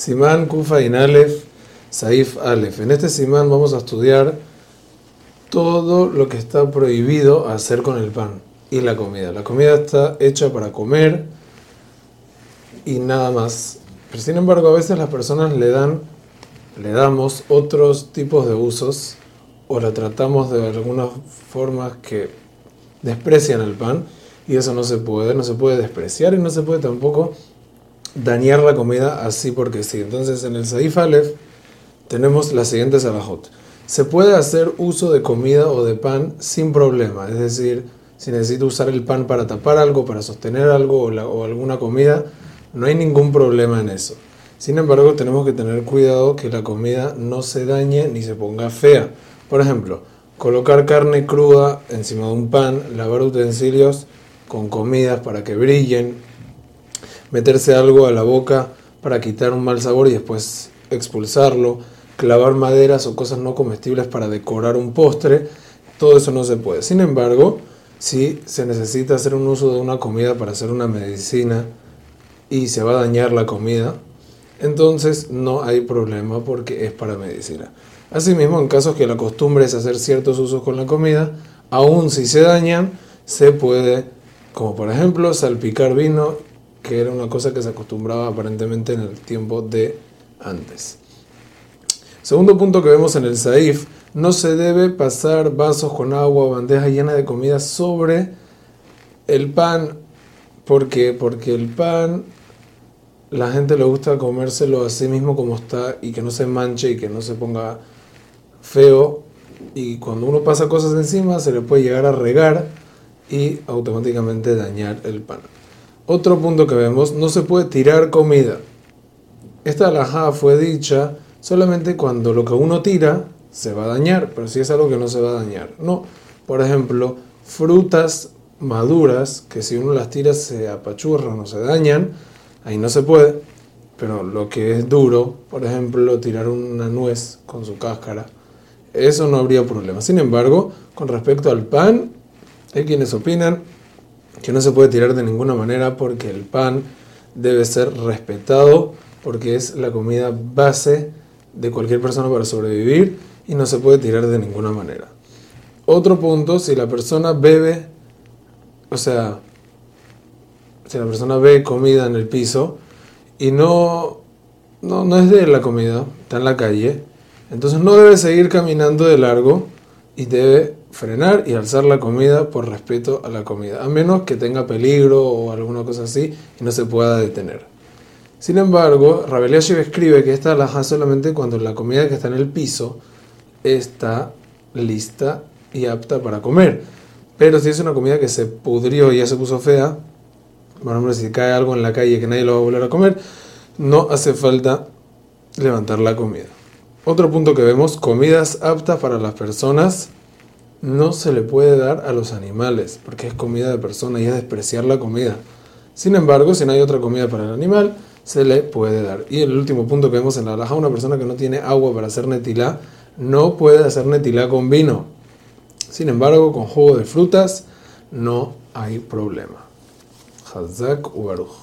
Simán Kufa Inalef Saif Alef. En este Simán vamos a estudiar todo lo que está prohibido hacer con el pan y la comida. La comida está hecha para comer y nada más. Pero sin embargo, a veces las personas le dan, le damos otros tipos de usos o la tratamos de algunas formas que desprecian el pan y eso no se puede, no se puede despreciar y no se puede tampoco dañar la comida así porque sí. Entonces en el Saif Aleph tenemos las siguientes alajot. Se puede hacer uso de comida o de pan sin problema, es decir, si necesito usar el pan para tapar algo, para sostener algo o, alguna comida, no hay ningún problema en eso. Sin embargo, tenemos que tener cuidado que la comida no se dañe ni se ponga fea. Por ejemplo, colocar carne cruda encima de un pan, lavar utensilios con comidas para que brillen, meterse algo a la boca para quitar un mal sabor y después expulsarlo, clavar maderas o cosas no comestibles para decorar un postre, todo eso no se puede. Sin embargo, si se necesita hacer un uso de una comida para hacer una medicina y se va a dañar la comida, entonces no hay problema porque es para medicina. Asimismo, en casos que la costumbre es hacer ciertos usos con la comida, aun si se dañan, se puede como por ejemplo salpicar vino, que era una cosa que se acostumbraba aparentemente en el tiempo de antes. Segundo punto que vemos en el Saif, no se debe pasar vasos con agua o bandeja llena de comida sobre el pan. ¿Por qué? Porque el pan, la gente le gusta comérselo así mismo como está y que no se manche y que no se ponga feo. Y cuando uno pasa cosas encima, se le puede llegar a regar y automáticamente dañar el pan. Otro punto que vemos, no se puede tirar comida. Esta alhaja fue dicha solamente cuando lo que uno tira se va a dañar, pero si es algo que no se va a dañar. No, por ejemplo, frutas maduras que si uno las tira se apachurran o se dañan, ahí no se puede. Pero lo que es duro, por ejemplo, tirar una nuez con su cáscara, eso no habría problema. Sin embargo, con respecto al pan, hay quienes opinan que no se puede tirar de ninguna manera porque el pan debe ser respetado porque es la comida base de cualquier persona para sobrevivir y no se puede tirar de ninguna manera. Otro punto, si la persona bebe, o sea, si la persona ve comida en el piso y no, no, no es de la comida, está en la calle, entonces no debe seguir caminando de largo y debe frenar y alzar la comida por respeto a la comida, a menos que tenga peligro o alguna cosa así y no se pueda detener. Sin embargo, Rabel escribe que esta alhaja solamente cuando la comida que está en el piso está lista y apta para comer. Pero si es una comida que se pudrió y ya se puso fea, por ejemplo, si cae algo en la calle que nadie lo va a volver a comer, no hace falta levantar la comida. Otro punto que vemos, comidas aptas para las personas no se le puede dar a los animales, porque es comida de persona y es despreciar la comida. Sin embargo, si no hay otra comida para el animal, se le puede dar. Y el último punto que vemos en la alhaja, una persona que no tiene agua para hacer netilá, no puede hacer netilá con vino. Sin embargo, con jugo de frutas no hay problema. Hazak Ubaruj.